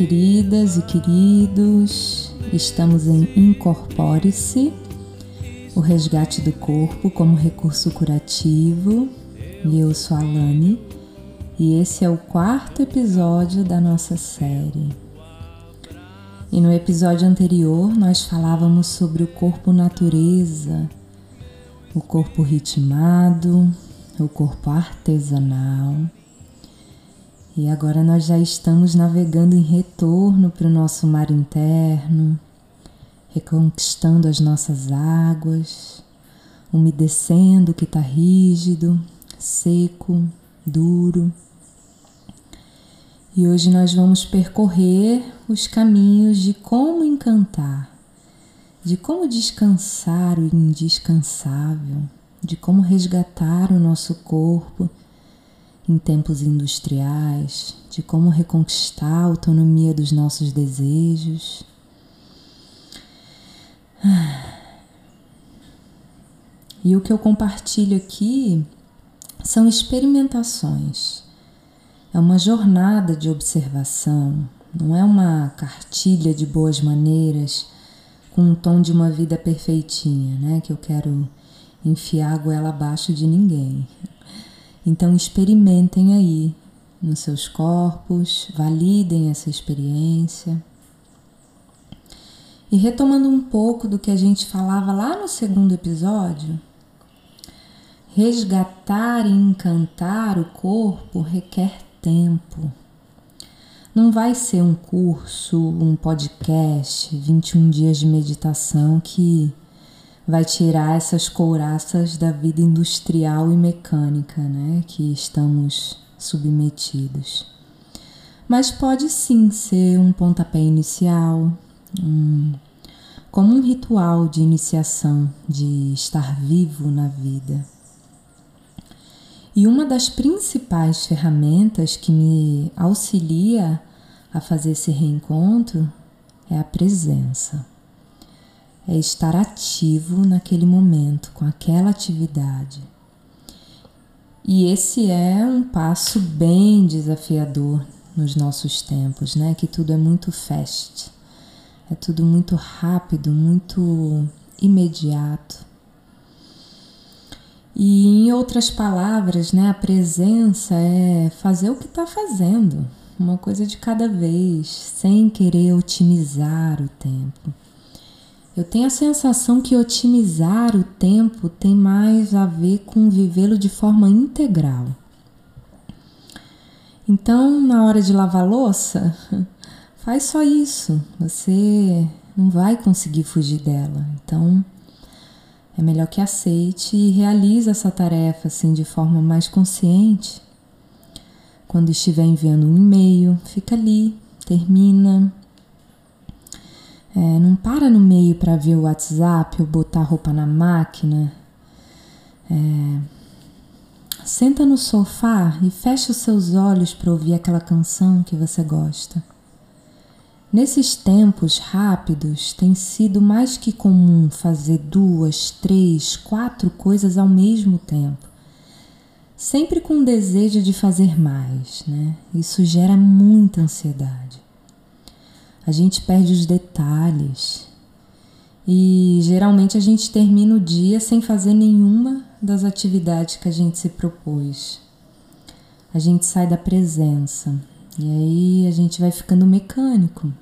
queridas e queridos, estamos em Incorpore-se, o resgate do corpo como recurso curativo, eu sou a Lani, e esse é o quarto episódio da nossa série. E no episódio anterior nós falávamos sobre o corpo natureza, o corpo ritmado, o corpo artesanal. E agora nós já estamos navegando em retorno para o nosso mar interno, reconquistando as nossas águas, umedecendo o que está rígido, seco, duro. E hoje nós vamos percorrer os caminhos de como encantar, de como descansar o indescansável, de como resgatar o nosso corpo em tempos industriais, de como reconquistar a autonomia dos nossos desejos. E o que eu compartilho aqui são experimentações é uma jornada de observação, não é uma cartilha de boas maneiras com um tom de uma vida perfeitinha, né? Que eu quero enfiar a goela abaixo de ninguém. Então experimentem aí nos seus corpos, validem essa experiência. E retomando um pouco do que a gente falava lá no segundo episódio, resgatar e encantar o corpo requer tempo. Não vai ser um curso, um podcast, 21 dias de meditação que vai tirar essas couraças da vida industrial e mecânica, né, que estamos submetidos. Mas pode sim ser um pontapé inicial, um, como um ritual de iniciação, de estar vivo na vida. E uma das principais ferramentas que me auxilia a fazer esse reencontro é a presença. É estar ativo naquele momento, com aquela atividade. E esse é um passo bem desafiador nos nossos tempos, né? Que tudo é muito fast. É tudo muito rápido, muito imediato. E em outras palavras, né, a presença é fazer o que está fazendo, uma coisa de cada vez, sem querer otimizar o tempo. Eu tenho a sensação que otimizar o tempo tem mais a ver com vivê-lo de forma integral. Então, na hora de lavar louça, faz só isso. Você não vai conseguir fugir dela. Então, é melhor que aceite e realize essa tarefa assim de forma mais consciente. Quando estiver enviando um e-mail, fica ali, termina. É, não para no meio para ver o WhatsApp ou botar roupa na máquina. É, senta no sofá e fecha os seus olhos para ouvir aquela canção que você gosta. Nesses tempos rápidos, tem sido mais que comum fazer duas, três, quatro coisas ao mesmo tempo, sempre com o desejo de fazer mais, né? Isso gera muita ansiedade. A gente perde os detalhes e geralmente a gente termina o dia sem fazer nenhuma das atividades que a gente se propôs. A gente sai da presença e aí a gente vai ficando mecânico.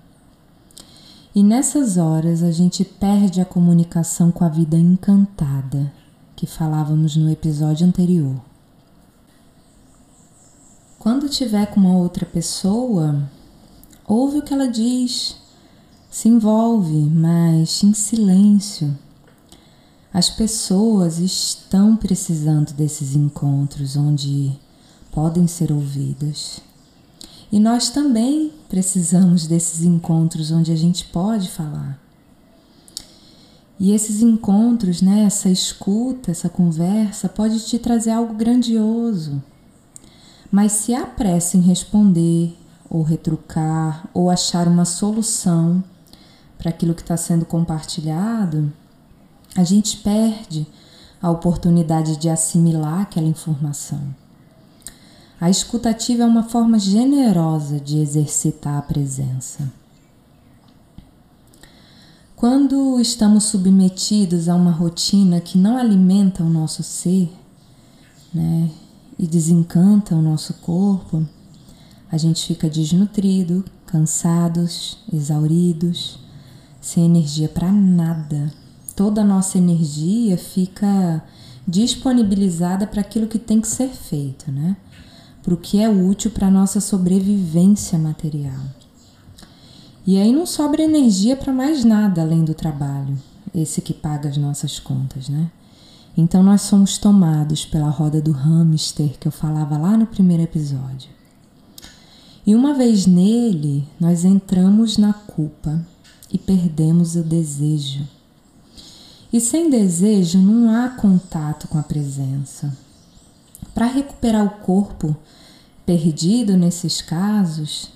E nessas horas a gente perde a comunicação com a vida encantada que falávamos no episódio anterior. Quando tiver com uma outra pessoa, ouve o que ela diz, se envolve, mas em silêncio. As pessoas estão precisando desses encontros onde podem ser ouvidas. E nós também precisamos desses encontros onde a gente pode falar. E esses encontros, né, essa escuta, essa conversa pode te trazer algo grandioso. Mas se há pressa em responder, ou retrucar, ou achar uma solução para aquilo que está sendo compartilhado, a gente perde a oportunidade de assimilar aquela informação. A escutativa é uma forma generosa de exercitar a presença. Quando estamos submetidos a uma rotina que não alimenta o nosso ser, né, e desencanta o nosso corpo, a gente fica desnutrido, cansados, exauridos, sem energia para nada. Toda a nossa energia fica disponibilizada para aquilo que tem que ser feito, né? Para o que é útil para a nossa sobrevivência material. E aí não sobra energia para mais nada além do trabalho, esse que paga as nossas contas, né? Então nós somos tomados pela roda do hamster que eu falava lá no primeiro episódio. E uma vez nele, nós entramos na culpa e perdemos o desejo. E sem desejo não há contato com a presença. Para recuperar o corpo perdido nesses casos,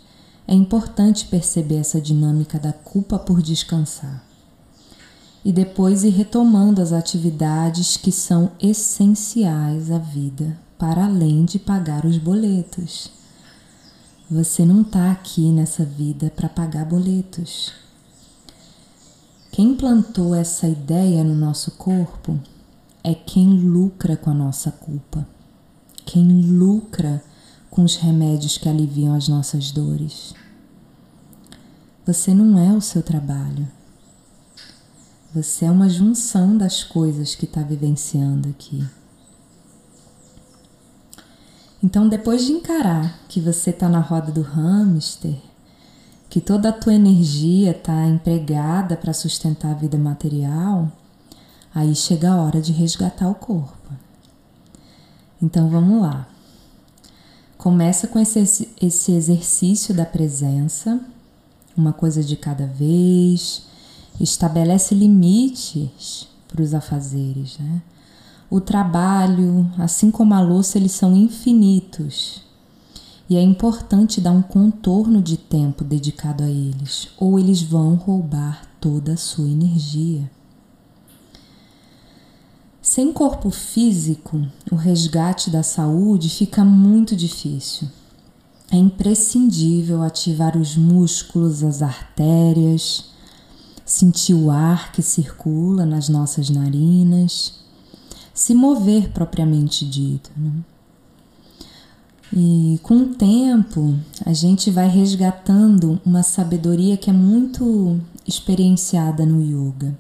é importante perceber essa dinâmica da culpa por descansar e depois ir retomando as atividades que são essenciais à vida, para além de pagar os boletos. Você não está aqui nessa vida para pagar boletos. Quem plantou essa ideia no nosso corpo é quem lucra com a nossa culpa, quem lucra com os remédios que aliviam as nossas dores. Você não é o seu trabalho. Você é uma junção das coisas que está vivenciando aqui. Então, depois de encarar que você está na roda do hamster, que toda a tua energia está empregada para sustentar a vida material, aí chega a hora de resgatar o corpo. Então, vamos lá. Começa com esse, esse exercício da presença, uma coisa de cada vez, estabelece limites para os afazeres. Né? O trabalho, assim como a louça, eles são infinitos. E é importante dar um contorno de tempo dedicado a eles, ou eles vão roubar toda a sua energia. Sem corpo físico, o resgate da saúde fica muito difícil. É imprescindível ativar os músculos, as artérias, sentir o ar que circula nas nossas narinas, se mover propriamente dito. Né? E com o tempo, a gente vai resgatando uma sabedoria que é muito experienciada no yoga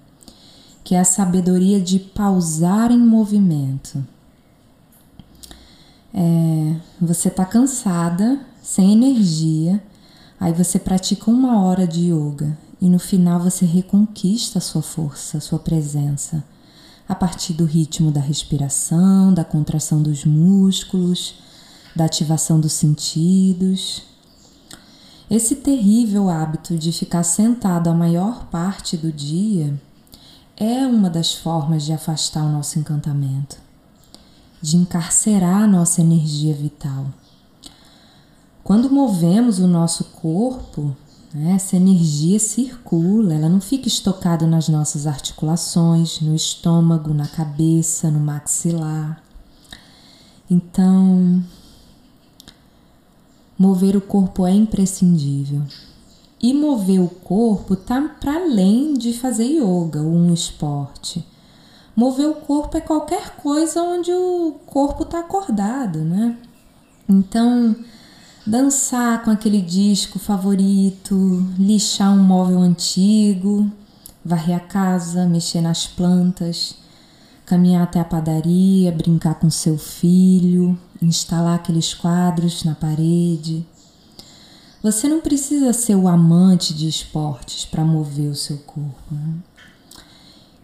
que é a sabedoria de pausar em movimento. É, você está cansada, sem energia, aí você pratica uma hora de yoga e no final você reconquista a sua força, a sua presença, a partir do ritmo da respiração, da contração dos músculos, da ativação dos sentidos. Esse terrível hábito de ficar sentado a maior parte do dia é uma das formas de afastar o nosso encantamento, de encarcerar a nossa energia vital. Quando movemos o nosso corpo, essa energia circula, ela não fica estocada nas nossas articulações, no estômago, na cabeça, no maxilar. Então, mover o corpo é imprescindível. E mover o corpo tá para além de fazer yoga ou um esporte. Mover o corpo é qualquer coisa onde o corpo está acordado, né? Então, dançar com aquele disco favorito, lixar um móvel antigo, varrer a casa, mexer nas plantas, caminhar até a padaria, brincar com seu filho, instalar aqueles quadros na parede você não precisa ser o amante de esportes para mover o seu corpo. Né?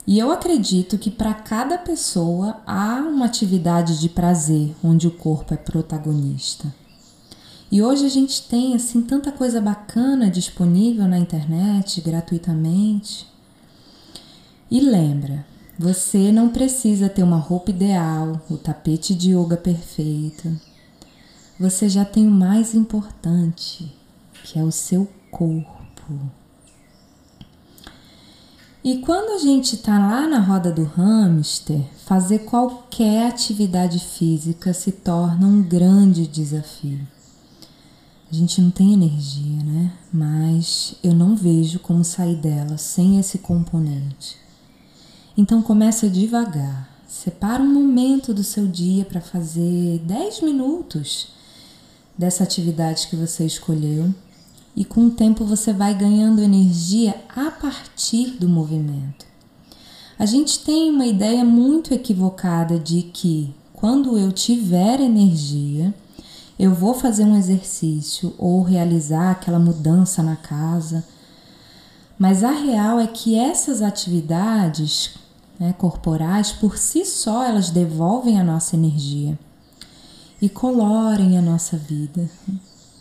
E eu acredito que para cada pessoa há uma atividade de prazer onde o corpo é protagonista. E hoje a gente tem assim tanta coisa bacana disponível na internet gratuitamente. E lembra, você não precisa ter uma roupa ideal, o tapete de yoga perfeito. Você já tem o mais importante, que é o seu corpo. E quando a gente está lá na roda do hamster, fazer qualquer atividade física se torna um grande desafio. A gente não tem energia, né? Mas eu não vejo como sair dela sem esse componente. Então começa devagar. Separa um momento do seu dia para fazer 10 minutos dessa atividade que você escolheu e com o tempo você vai ganhando energia a partir do movimento. A gente tem uma ideia muito equivocada de que quando eu tiver energia, eu vou fazer um exercício ou realizar aquela mudança na casa. Mas a real é que essas atividades né, corporais, por si só, elas devolvem a nossa energia e colorem a nossa vida.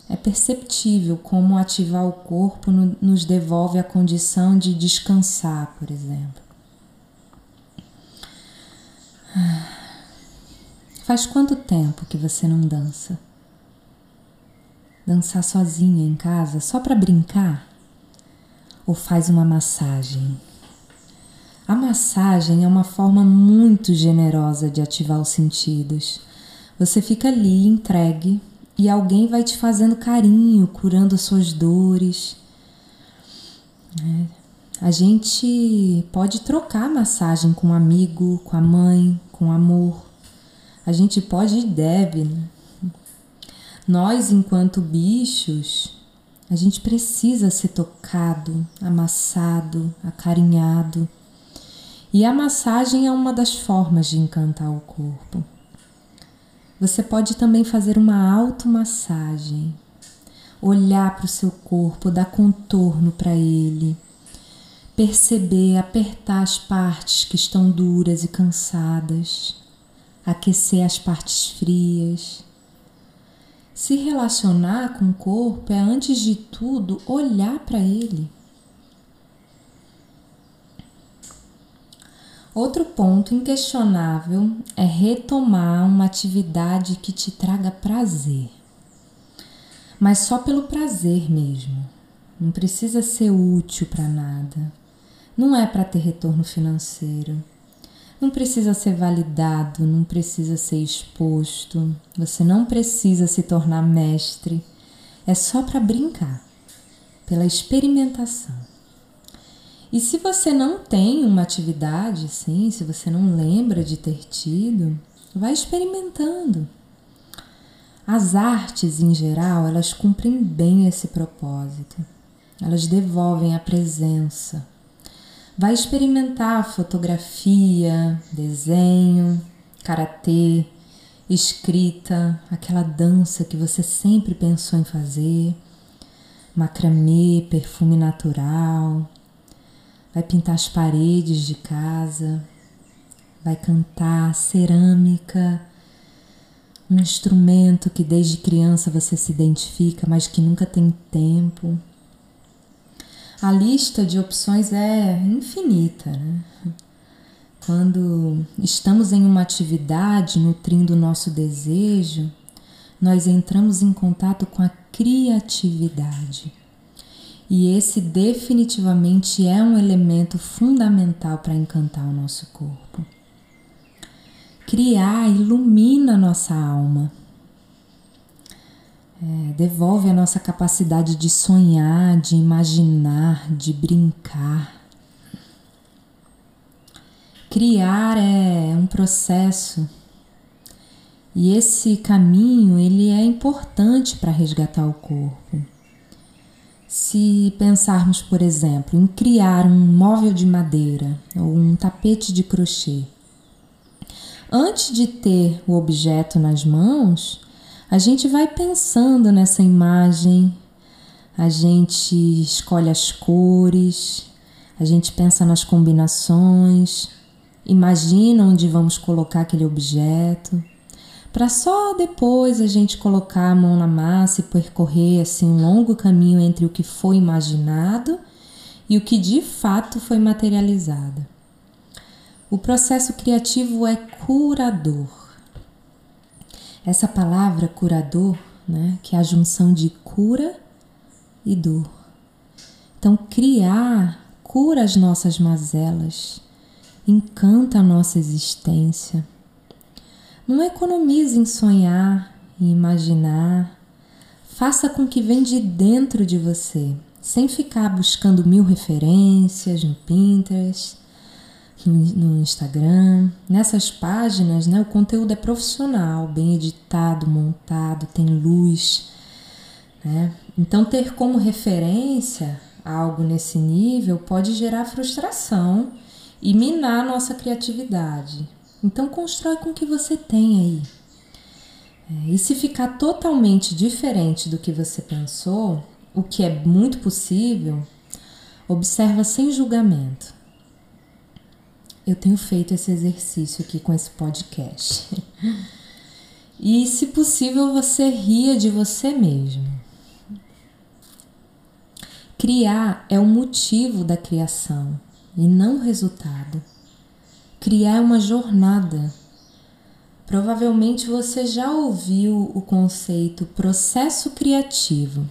É perceptível como ativar o corpo nos devolve a condição de descansar, por exemplo. Faz quanto tempo que você não dança? Dançar sozinha em casa só para brincar? Ou faz uma massagem? A massagem é uma forma muito generosa de ativar os sentidos. Você fica ali entregue e alguém vai te fazendo carinho, curando suas dores. É. A gente pode trocar massagem com um amigo, com a mãe, com amor. A gente pode e deve. Né? Nós, enquanto bichos, a gente precisa ser tocado, amassado, acarinhado. E a massagem é uma das formas de encantar o corpo. Você pode também fazer uma automassagem, olhar para o seu corpo, dar contorno para ele, perceber, apertar as partes que estão duras e cansadas, aquecer as partes frias. Se relacionar com o corpo é, antes de tudo, olhar para ele. Outro ponto inquestionável é retomar uma atividade que te traga prazer. Mas só pelo prazer mesmo. Não precisa ser útil para nada. Não é para ter retorno financeiro. Não precisa ser validado, não precisa ser exposto. Você não precisa se tornar mestre. É só para brincar, pela experimentação. E se você não tem uma atividade assim, se você não lembra de ter tido, vai experimentando. As artes em geral, elas cumprem bem esse propósito. Elas devolvem a presença. Vai experimentar fotografia, desenho, karatê, escrita, aquela dança que você sempre pensou em fazer, macramê, perfume natural, vai pintar as paredes de casa, vai cantar cerâmica, um instrumento que desde criança você se identifica, mas que nunca tem tempo. A lista de opções é infinita, né? Quando estamos em uma atividade nutrindo o nosso desejo, nós entramos em contato com a criatividade. E esse definitivamente é um elemento fundamental para encantar o nosso corpo. Criar ilumina nossa alma, é, devolve a nossa capacidade de sonhar, de imaginar, de brincar. Criar é um processo e esse caminho ele é importante para resgatar o corpo. Se pensarmos, por exemplo, em criar um móvel de madeira ou um tapete de crochê, antes de ter o objeto nas mãos, a gente vai pensando nessa imagem, a gente escolhe as cores, a gente pensa nas combinações, imagina onde vamos colocar aquele objeto para só depois a gente colocar a mão na massa e percorrer assim um longo caminho entre o que foi imaginado e o que de fato foi materializado. O processo criativo é curador. Essa palavra curador, né, que é a junção de cura e dor. Então, criar cura as nossas mazelas, encanta a nossa existência. Não economize em sonhar e imaginar. Faça com que vem de dentro de você, sem ficar buscando mil referências no Pinterest, no Instagram. Nessas páginas, né, o conteúdo é profissional, bem editado, montado, tem luz. Né? Então, ter como referência algo nesse nível pode gerar frustração e minar nossa criatividade. Então, constrói com o que você tem aí. É, e se ficar totalmente diferente do que você pensou, o que é muito possível, observa sem julgamento. Eu tenho feito esse exercício aqui com esse podcast. E, se possível, você ria de você mesmo. Criar é o motivo da criação e não o resultado. Criar é uma jornada. Provavelmente você já ouviu o conceito processo criativo.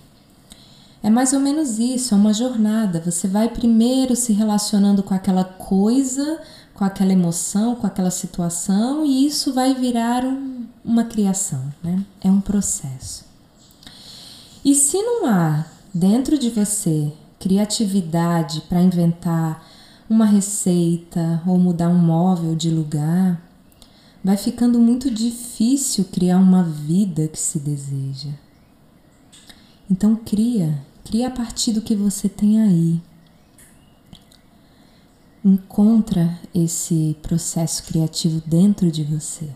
É mais ou menos isso, é uma jornada. Você vai primeiro se relacionando com aquela coisa, com aquela emoção, com aquela situação, e isso vai virar um, uma criação, né? É um processo. E se não há dentro de você criatividade para inventar uma receita ou mudar um móvel de lugar, vai ficando muito difícil criar uma vida que se deseja. Então cria, cria a partir do que você tem aí. Encontra esse processo criativo dentro de você.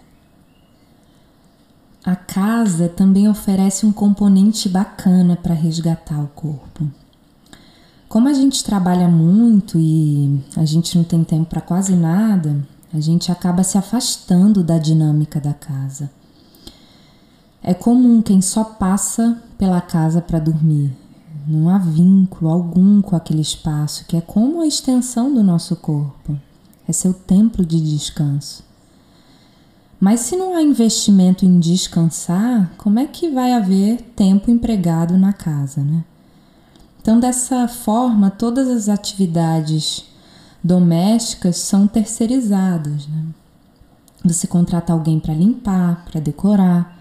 A casa também oferece um componente bacana para resgatar o corpo. Como a gente trabalha muito e a gente não tem tempo para quase nada, a gente acaba se afastando da dinâmica da casa. É comum quem só passa pela casa para dormir. Não há vínculo algum com aquele espaço que é como a extensão do nosso corpo. É seu templo de descanso. Mas se não há investimento em descansar, como é que vai haver tempo empregado na casa, né? Então, dessa forma, todas as atividades domésticas são terceirizadas. Né? Você contrata alguém para limpar, para decorar,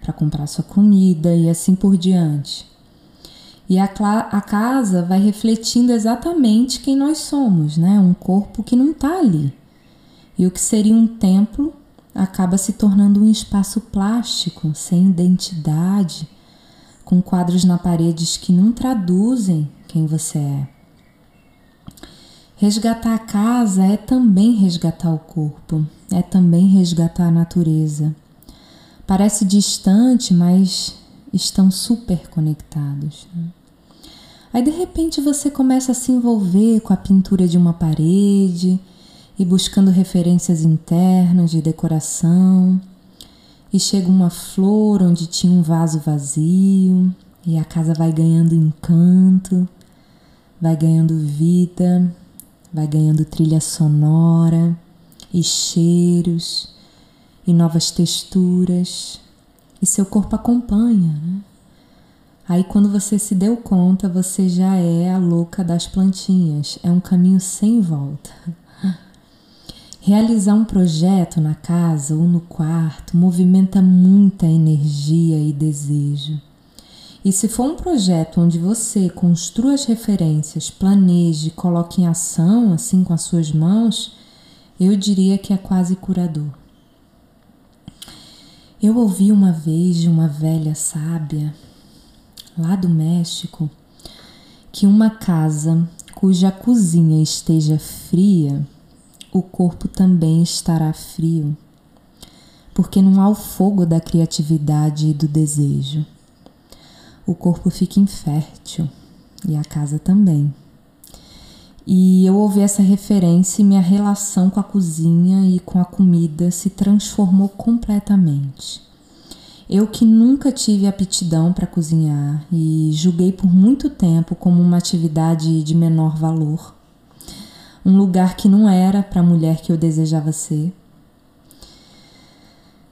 para comprar sua comida e assim por diante. E a, a, casa vai refletindo exatamente quem nós somos, né? Um corpo que não está ali. E o que seria um templo acaba se tornando um espaço plástico, sem identidade com quadros na parede que não traduzem quem você é. Resgatar a casa é também resgatar o corpo, é também resgatar a natureza. Parece distante, mas estão super conectados. Né? Aí de repente você começa a se envolver com a pintura de uma parede e buscando referências internas de decoração e chega uma flor onde tinha um vaso vazio, e a casa vai ganhando encanto, vai ganhando vida, vai ganhando trilha sonora e cheiros e novas texturas, e seu corpo acompanha. Né? Aí, quando você se deu conta, você já é a louca das plantinhas, é um caminho sem volta. Realizar um projeto na casa ou no quarto movimenta muita energia e desejo. E se for um projeto onde você construa as referências, planeje, coloque em ação, assim com as suas mãos, eu diria que é quase curador. Eu ouvi uma vez de uma velha sábia, lá do México, que uma casa cuja cozinha esteja fria o corpo também estará frio, porque não há o fogo da criatividade e do desejo. O corpo fica infértil e a casa também. E eu ouvi essa referência e minha relação com a cozinha e com a comida se transformou completamente. Eu que nunca tive aptidão para cozinhar e julguei por muito tempo como uma atividade de menor valor, um lugar que não era para a mulher que eu desejava ser.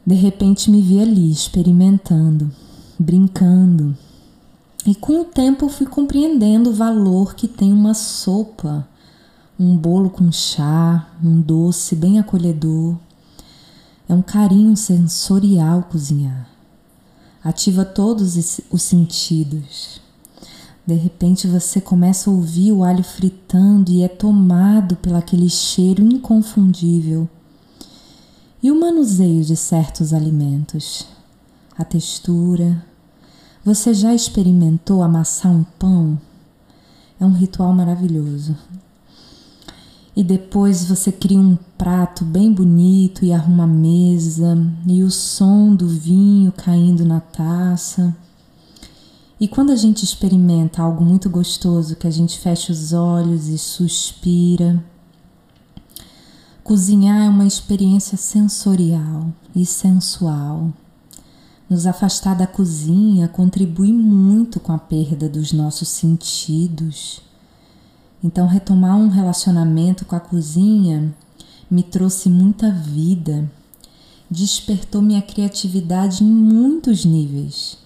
De repente me vi ali, experimentando, brincando. E com o tempo fui compreendendo o valor que tem uma sopa um bolo com chá, um doce bem acolhedor. É um carinho sensorial cozinhar. Ativa todos os sentidos. De repente você começa a ouvir o alho fritando e é tomado pelaquele cheiro inconfundível. E o manuseio de certos alimentos, a textura. Você já experimentou amassar um pão? É um ritual maravilhoso. E depois você cria um prato bem bonito e arruma a mesa, e o som do vinho caindo na taça. E quando a gente experimenta algo muito gostoso, que a gente fecha os olhos e suspira, cozinhar é uma experiência sensorial e sensual. Nos afastar da cozinha contribui muito com a perda dos nossos sentidos. Então, retomar um relacionamento com a cozinha me trouxe muita vida, despertou minha criatividade em muitos níveis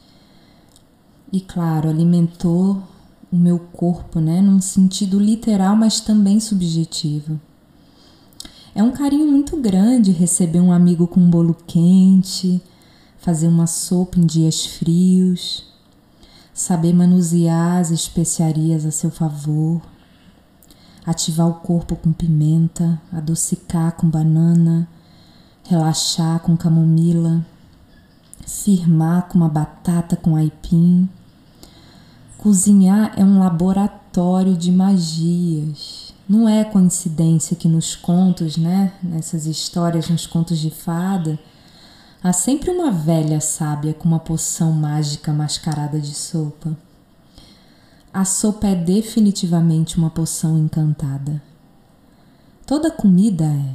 e, claro, alimentou o meu corpo, né, num sentido literal, mas também subjetivo. É um carinho muito grande receber um amigo com um bolo quente, fazer uma sopa em dias frios, saber manusear as especiarias a seu favor, ativar o corpo com pimenta, adocicar com banana, relaxar com camomila, firmar com uma batata com aipim Cozinhar é um laboratório de magias. Não é coincidência que nos contos, né, nessas histórias, nos contos de fada, há sempre uma velha sábia com uma poção mágica mascarada de sopa. A sopa é definitivamente uma poção encantada. Toda comida é.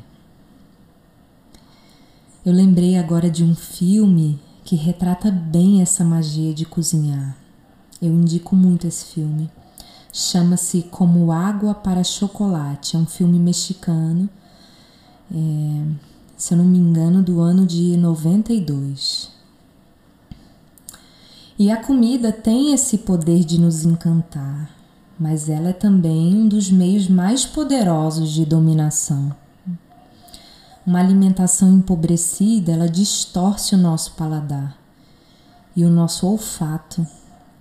Eu lembrei agora de um filme que retrata bem essa magia de cozinhar. Eu indico muito esse filme. Chama-se Como Água para Chocolate. É um filme mexicano, é, se eu não me engano, do ano de 92. E a comida tem esse poder de nos encantar, mas ela é também um dos meios mais poderosos de dominação. Uma alimentação empobrecida, ela distorce o nosso paladar e o nosso olfato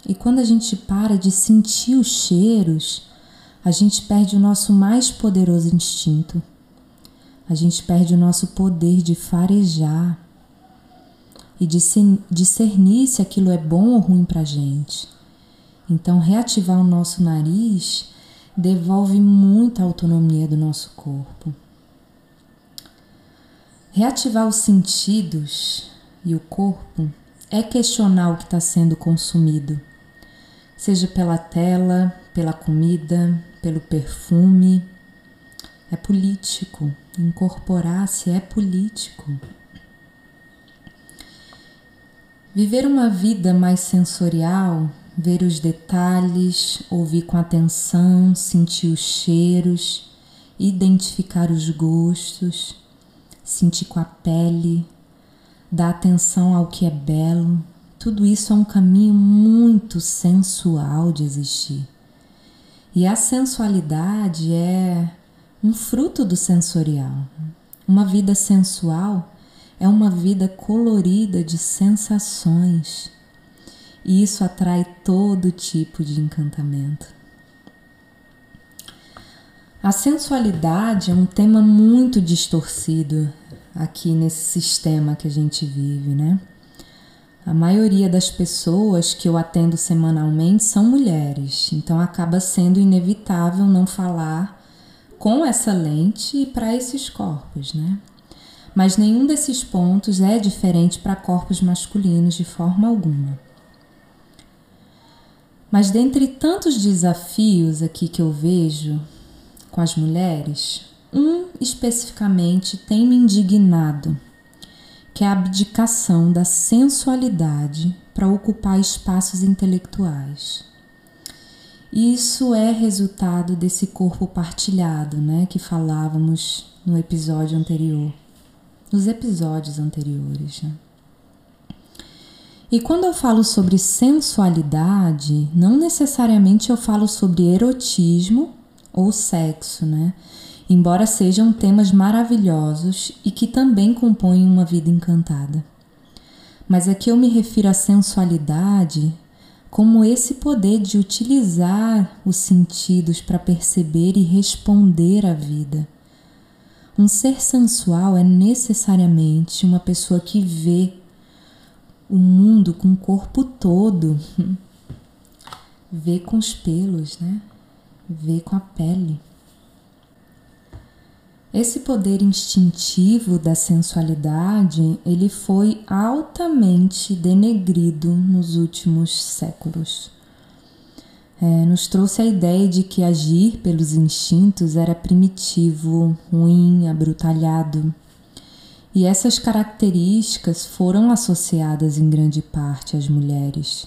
e quando a gente para de sentir os cheiros, a gente perde o nosso mais poderoso instinto. A gente perde o nosso poder de farejar e discernir se aquilo é bom ou ruim para a gente. Então, reativar o nosso nariz devolve muita autonomia do nosso corpo. Reativar os sentidos e o corpo é questionar o que está sendo consumido seja pela tela, pela comida, pelo perfume. É político. Incorporar-se é político. Viver uma vida mais sensorial, ver os detalhes, ouvir com atenção, sentir os cheiros, identificar os gostos, sentir com a pele, dar atenção ao que é belo, tudo isso é um caminho muito sensual de existir. E a sensualidade é um fruto do sensorial. Uma vida sensual é uma vida colorida de sensações. E isso atrai todo tipo de encantamento. A sensualidade é um tema muito distorcido aqui nesse sistema que a gente vive, né? A maioria das pessoas que eu atendo semanalmente são mulheres, então acaba sendo inevitável não falar com essa lente para esses corpos, né? Mas nenhum desses pontos é diferente para corpos masculinos de forma alguma. Mas dentre tantos desafios aqui que eu vejo com as mulheres, um especificamente tem me indignado que é a abdicação da sensualidade para ocupar espaços intelectuais. Isso é resultado desse corpo partilhado, né, que falávamos no episódio anterior, nos episódios anteriores. Né? E quando eu falo sobre sensualidade, não necessariamente eu falo sobre erotismo ou sexo, né? Embora sejam temas maravilhosos e que também compõem uma vida encantada. Mas aqui eu me refiro à sensualidade como esse poder de utilizar os sentidos para perceber e responder à vida. Um ser sensual é necessariamente uma pessoa que vê o mundo com o corpo todo, vê com os pelos, né? Vê com a pele. Esse poder instintivo da sensualidade, ele foi altamente denegrido nos últimos séculos. É, nos trouxe a ideia de que agir pelos instintos era primitivo, ruim, abrutalhado. E essas características foram associadas em grande parte às mulheres.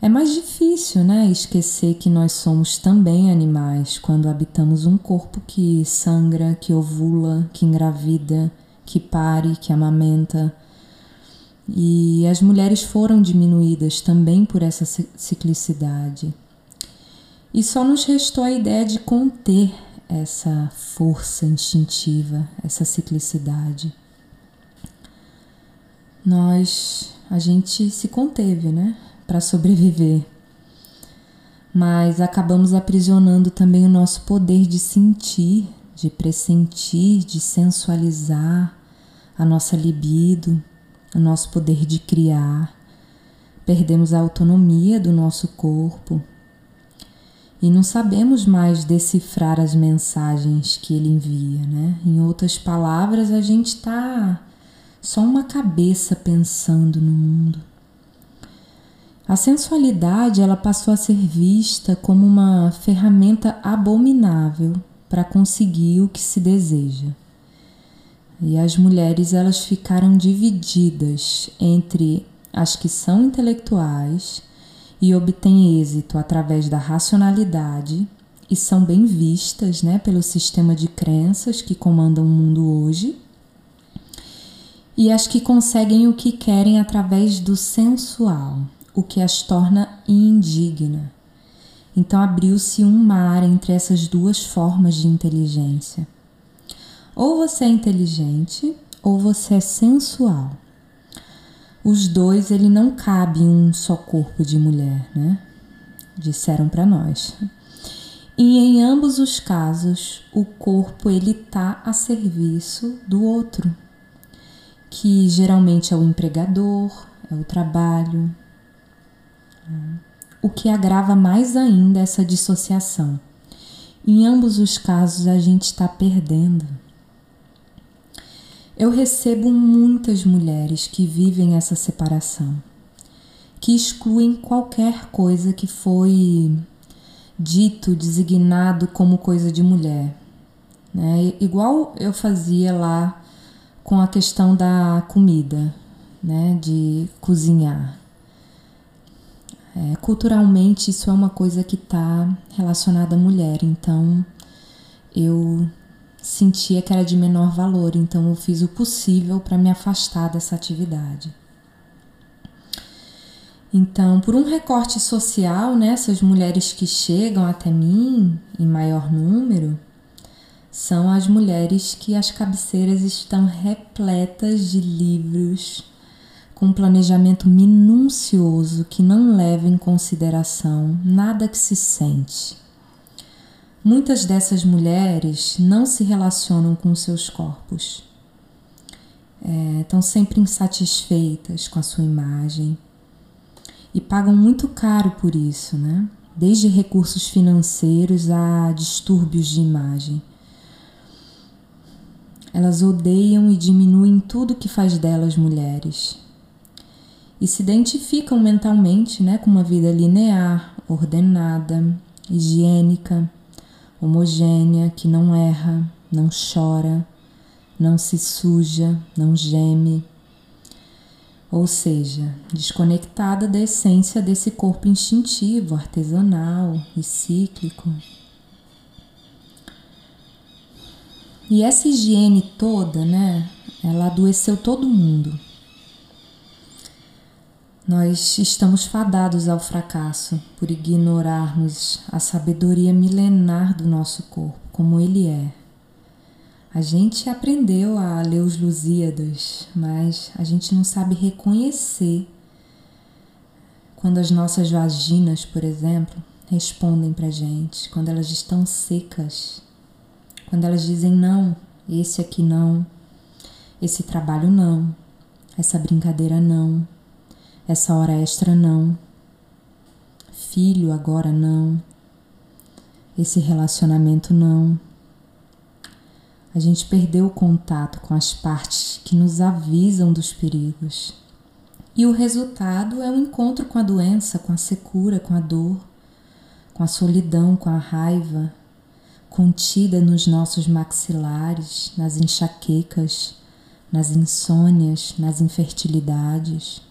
É mais difícil, né, esquecer que nós somos também animais quando habitamos um corpo que sangra, que ovula, que engravida, que pare, que amamenta. E as mulheres foram diminuídas também por essa ciclicidade. E só nos restou a ideia de conter essa força instintiva, essa ciclicidade. Nós, a gente se conteve, né? para sobreviver. Mas acabamos aprisionando também o nosso poder de sentir, de pressentir, de sensualizar a nossa libido, o nosso poder de criar. Perdemos a autonomia do nosso corpo e não sabemos mais decifrar as mensagens que ele envia, né? Em outras palavras, a gente está só uma cabeça pensando no mundo. A sensualidade ela passou a ser vista como uma ferramenta abominável para conseguir o que se deseja. E as mulheres elas ficaram divididas entre as que são intelectuais e obtêm êxito através da racionalidade e são bem vistas né, pelo sistema de crenças que comandam o mundo hoje, e as que conseguem o que querem através do sensual, o que as torna indigna. Então abriu-se um mar entre essas duas formas de inteligência. Ou você é inteligente ou você é sensual. Os dois ele não cabe em um só corpo de mulher, né? Disseram para nós. E em ambos os casos, o corpo ele tá a serviço do outro, que geralmente é o empregador, é o trabalho, o que agrava mais ainda essa dissociação. Em ambos os casos, a gente está perdendo. Eu recebo muitas mulheres que vivem essa separação, que excluem qualquer coisa que foi dito, designado como coisa de mulher. Né? Igual eu fazia lá com a questão da comida, né? de cozinhar. É, culturalmente, isso é uma coisa que está relacionada à mulher, então eu sentia que era de menor valor, então eu fiz o possível para me afastar dessa atividade. Então, por um recorte social, né, essas mulheres que chegam até mim em maior número são as mulheres que as cabeceiras estão repletas de livros com planejamento minucioso que não leva em consideração nada que se sente. Muitas dessas mulheres não se relacionam com seus corpos. É, estão sempre insatisfeitas com a sua imagem e pagam muito caro por isso, né? Desde recursos financeiros a distúrbios de imagem. Elas odeiam e diminuem tudo que faz delas mulheres e se identificam mentalmente né, com uma vida linear, ordenada, higiênica, homogênea, que não erra, não chora, não se suja, não geme. Ou seja, desconectada da essência desse corpo instintivo, artesanal e cíclico. E essa higiene toda, né, ela adoeceu todo mundo Nós estamos fadados ao fracasso por ignorarmos a sabedoria milenar do nosso corpo, como ele é. A gente aprendeu a ler os Lusíadas, mas a gente não sabe reconhecer quando as nossas vaginas, por exemplo, respondem pra gente, quando elas estão secas, quando elas dizem não, esse aqui não, esse trabalho não, essa brincadeira não, essa hora extra não, filho agora não, esse relacionamento não. A gente perdeu o contato com as partes que nos avisam dos perigos. E o resultado é um encontro com a doença, com a secura, com a dor, com a solidão, com a raiva, contida nos nossos maxilares, nas enxaquecas, nas insônias, nas infertilidades.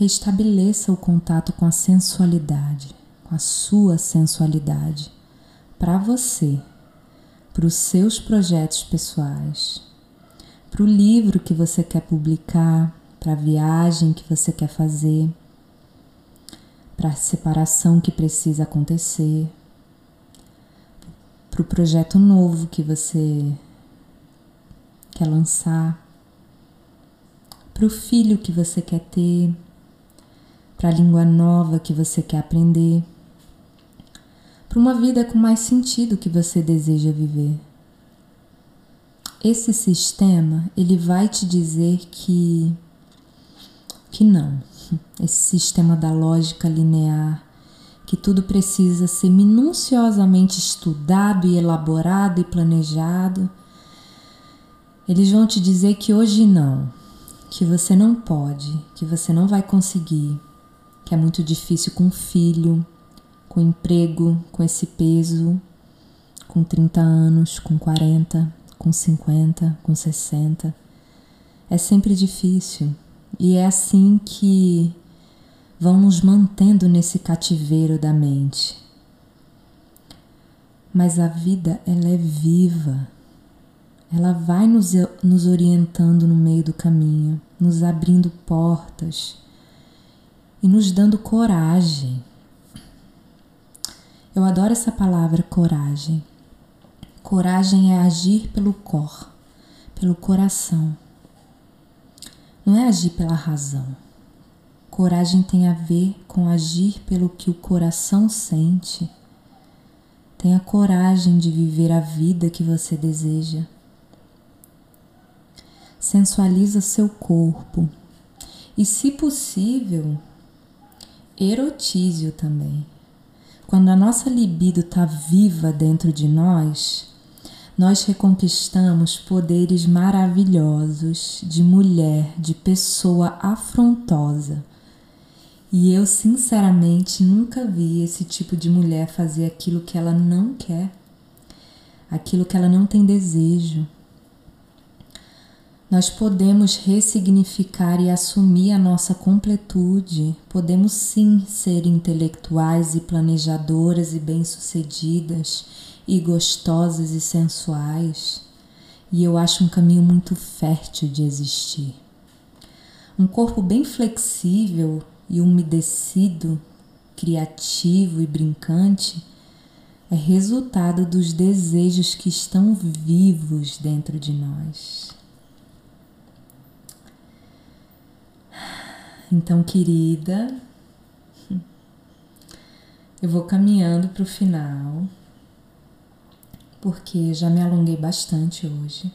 Restabeleça o contato com a sensualidade, com a sua sensualidade, para você, para os seus projetos pessoais, para o livro que você quer publicar, para a viagem que você quer fazer, para a separação que precisa acontecer, para o projeto novo que você quer lançar, para o filho que você quer ter, para a língua nova que você quer aprender, para uma vida com mais sentido que você deseja viver. Esse sistema, ele vai te dizer que que não. Esse sistema da lógica linear, que tudo precisa ser minuciosamente estudado e elaborado e planejado. Eles vão te dizer que hoje não, que você não pode, que você não vai conseguir, que é muito difícil com filho, com emprego, com esse peso, com 30 anos, com 40, com 50, com 60. É sempre difícil e é assim que vão nos mantendo nesse cativeiro da mente. Mas a vida, ela é viva. Ela vai nos, nos orientando no meio do caminho, nos abrindo portas e nos dando coragem. Eu adoro essa palavra coragem. Coragem é agir pelo cor, pelo coração. Não é agir pela razão. Coragem tem a ver com agir pelo que o coração sente. Tenha coragem de viver a vida que você deseja. Sensualiza seu corpo e, se possível, erotize-o também. Quando a nossa libido está viva dentro de nós, nós reconquistamos poderes maravilhosos de mulher, de pessoa afrontosa e eu, sinceramente, nunca vi esse tipo de mulher fazer aquilo que ela não quer, aquilo que ela não tem desejo. Nós podemos ressignificar e assumir a nossa completude, podemos sim ser intelectuais e planejadoras e bem-sucedidas e gostosas e sensuais, e eu acho um caminho muito fértil de existir. Um corpo bem flexível e umedecido, criativo e brincante é resultado dos desejos que estão vivos dentro de nós. Então, querida, eu vou caminhando para o final, porque já me alonguei bastante hoje.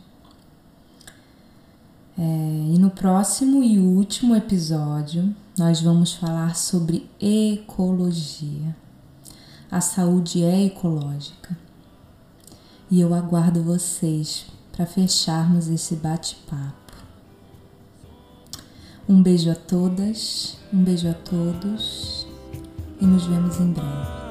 É, e no próximo e último episódio, nós vamos falar sobre ecologia. A saúde é ecológica. E eu aguardo vocês para fecharmos esse bate-papo. Um beijo a todas, um beijo a todos e nos vemos em breve.